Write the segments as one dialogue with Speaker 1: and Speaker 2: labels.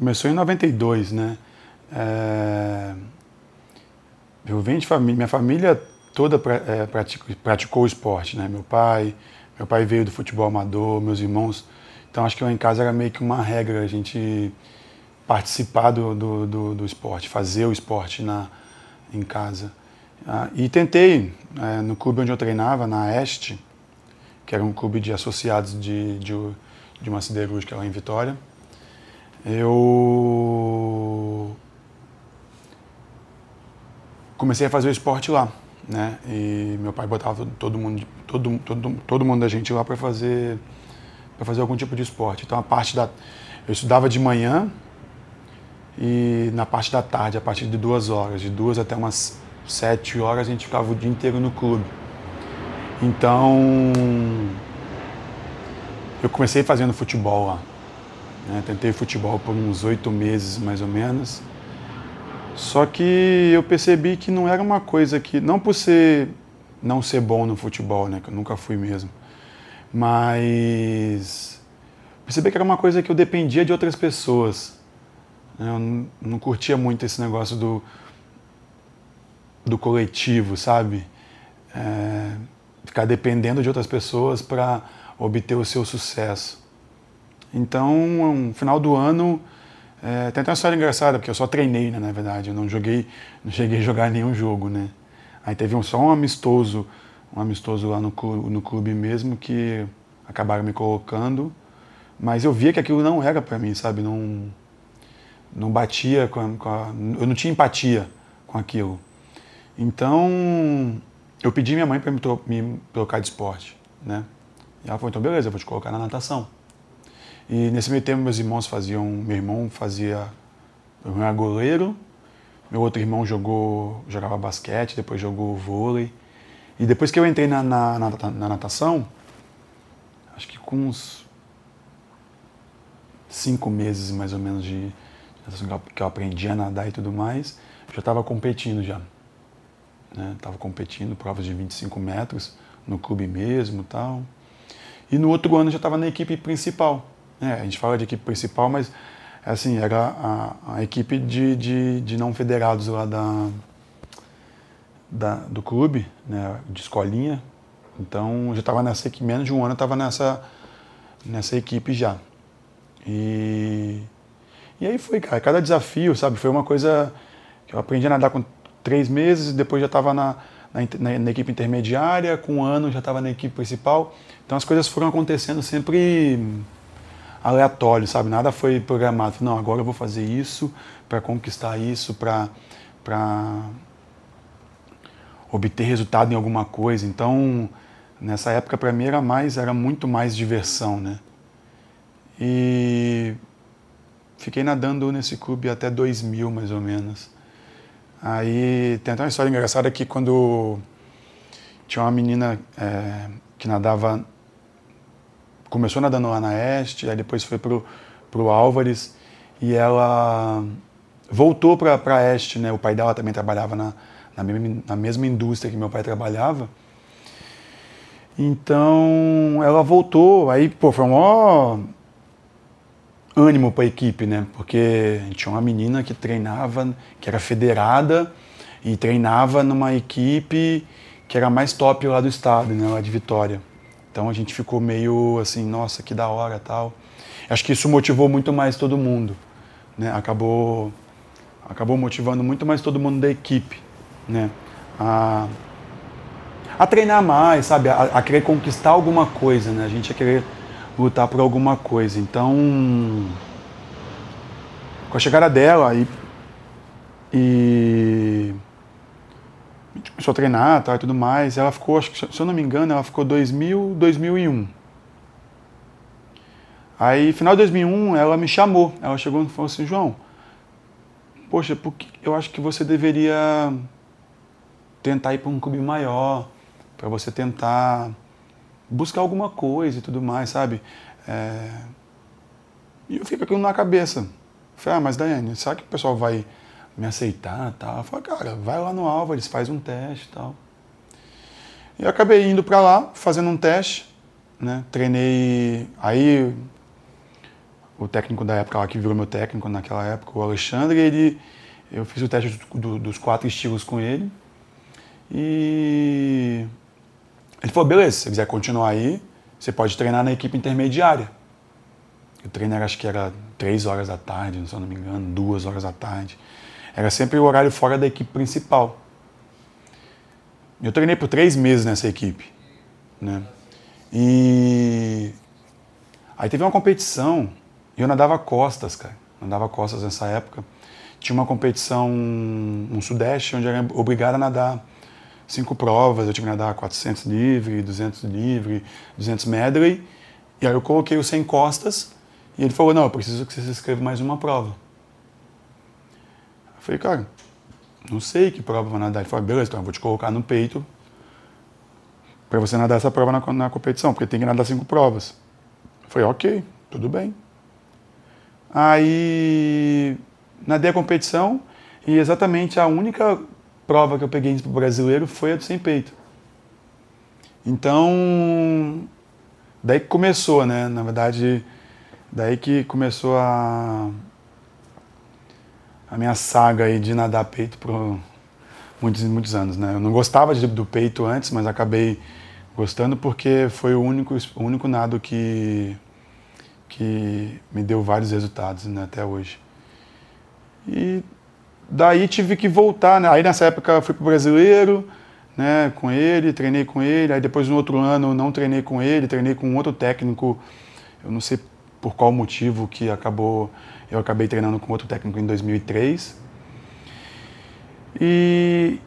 Speaker 1: Começou em 92, né? É... Eu venho de família, minha família toda é, praticou, praticou esporte, né? Meu pai, meu pai veio do futebol amador, meus irmãos. Então acho que lá em casa era meio que uma regra a gente participar do, do, do, do esporte, fazer o esporte na, em casa. Ah, e tentei, é, no clube onde eu treinava, na Este, que era um clube de associados de, de, de uma siderúrgica lá em Vitória, eu comecei a fazer o esporte lá, né? E meu pai botava todo mundo, todo, todo, todo mundo da gente lá para fazer para fazer algum tipo de esporte. Então a parte da eu estudava de manhã e na parte da tarde, a partir de duas horas, de duas até umas sete horas, a gente ficava o dia inteiro no clube. Então eu comecei fazendo futebol lá. Né? Tentei futebol por uns oito meses mais ou menos. Só que eu percebi que não era uma coisa que, não por ser não ser bom no futebol, né, que eu nunca fui mesmo, mas percebi que era uma coisa que eu dependia de outras pessoas. Eu não, não curtia muito esse negócio do do coletivo, sabe? É, ficar dependendo de outras pessoas para obter o seu sucesso. Então, no final do ano, é, tem até uma história engraçada, porque eu só treinei, né, na verdade. Eu não joguei, não cheguei a jogar nenhum jogo, né. Aí teve um, só um amistoso, um amistoso lá no clube, no clube mesmo, que acabaram me colocando. Mas eu via que aquilo não era para mim, sabe? Não, não batia com a, com a, Eu não tinha empatia com aquilo. Então, eu pedi minha mãe para me, me trocar de esporte, né? E ela falou, então beleza, eu vou te colocar na natação. E nesse meio tempo meus irmãos faziam, meu irmão fazia, meu irmão era goleiro, meu outro irmão jogou, jogava basquete, depois jogou vôlei. E depois que eu entrei na, na, na, na natação, acho que com uns cinco meses mais ou menos de natação que eu aprendi a nadar e tudo mais, já estava competindo já. Estava né? competindo provas de 25 metros no clube mesmo tal. E no outro ano já estava na equipe principal. É, a gente fala de equipe principal, mas assim, era a, a equipe de, de, de, não federados lá da, da, do clube, né, de escolinha. Então já estava nessa equipe, menos de um ano eu estava nessa, nessa equipe já. E, e aí foi, cara, cada desafio, sabe, foi uma coisa que eu aprendi a nadar com três meses, depois já estava na, na, na, equipe intermediária, com um ano já estava na equipe principal. Então as coisas foram acontecendo sempre aleatório, sabe? Nada foi programado. Não, agora eu vou fazer isso para conquistar isso, para obter resultado em alguma coisa. Então, nessa época para mim era mais, era muito mais diversão, né? E fiquei nadando nesse clube até 2000 mais ou menos. Aí tem até uma história engraçada que quando tinha uma menina é, que nadava começou nadando lá na Este, aí depois foi pro, pro Álvares e ela voltou para a Este, né? O pai dela também trabalhava na, na, mesma, na mesma indústria que meu pai trabalhava. Então ela voltou, aí pô, foi um maior ânimo para a equipe, né? Porque tinha uma menina que treinava, que era federada e treinava numa equipe que era mais top lá do estado, né? Lá de Vitória. Então a gente ficou meio assim, nossa, que da hora tal. Acho que isso motivou muito mais todo mundo, né? Acabou, acabou motivando muito mais todo mundo da equipe, né? A, a treinar mais, sabe? A, a querer conquistar alguma coisa, né? A gente ia querer lutar por alguma coisa. Então, com a chegada dela e, e começou a treinar tal, e tudo mais. Ela ficou, acho que, se eu não me engano, ela ficou 2000, 2001. Aí, final de 2001, ela me chamou. Ela chegou e falou assim: João, poxa, porque eu acho que você deveria tentar ir para um clube maior, para você tentar buscar alguma coisa e tudo mais, sabe? É... E eu com aquilo na cabeça. Falei, ah, mas Daiane, será que o pessoal vai me aceitar tal. Eu falei, cara, vai lá no Álvares, faz um teste tal. E eu acabei indo para lá, fazendo um teste, né? Treinei. Aí o técnico da época lá que virou meu técnico naquela época, o Alexandre, ele, eu fiz o teste do, dos quatro estilos com ele. E ele falou, beleza, se você quiser continuar aí, você pode treinar na equipe intermediária. O treino era, acho que era três horas da tarde, se eu não me engano, duas horas da tarde. Era sempre o horário fora da equipe principal. Eu treinei por três meses nessa equipe. Né? E aí teve uma competição e eu nadava costas, cara. Nadava costas nessa época. Tinha uma competição no Sudeste onde eu era obrigado a nadar cinco provas. Eu tinha que nadar 400 livre, 200 livre, 200 medley. E aí eu coloquei o 100 costas e ele falou: Não, eu preciso que você se inscreva mais uma prova. Eu falei: Cara, não sei que prova vai nadar. Ele falou: Beleza, então eu vou te colocar no peito para você nadar essa prova na, na, competição, porque tem que nadar cinco provas. Eu falei: Ok, tudo bem. Aí nadei a competição e exatamente a única prova que eu peguei para o brasileiro foi a do sem peito. Então, daí que começou, né? Na verdade, daí que começou a, a minha saga aí de nadar peito por muitos, muitos anos, né? Eu não gostava de, do peito antes, mas acabei gostando porque foi o único, o único nado que, que me deu vários resultados né, até hoje. E daí tive que voltar, né? Aí nessa época fui pro brasileiro, né, com ele, treinei com ele. Aí depois no outro ano não treinei com ele, treinei com outro técnico. Eu não sei por qual motivo que acabou, eu acabei treinando com outro técnico em 2003. E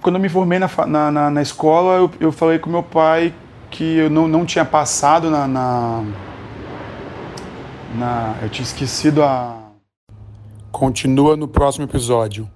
Speaker 1: quando eu me formei na, na, na, na escola, eu, eu, falei com meu pai que eu não, não tinha passado na, na, na. Eu tinha esquecido a. Continua no próximo episódio.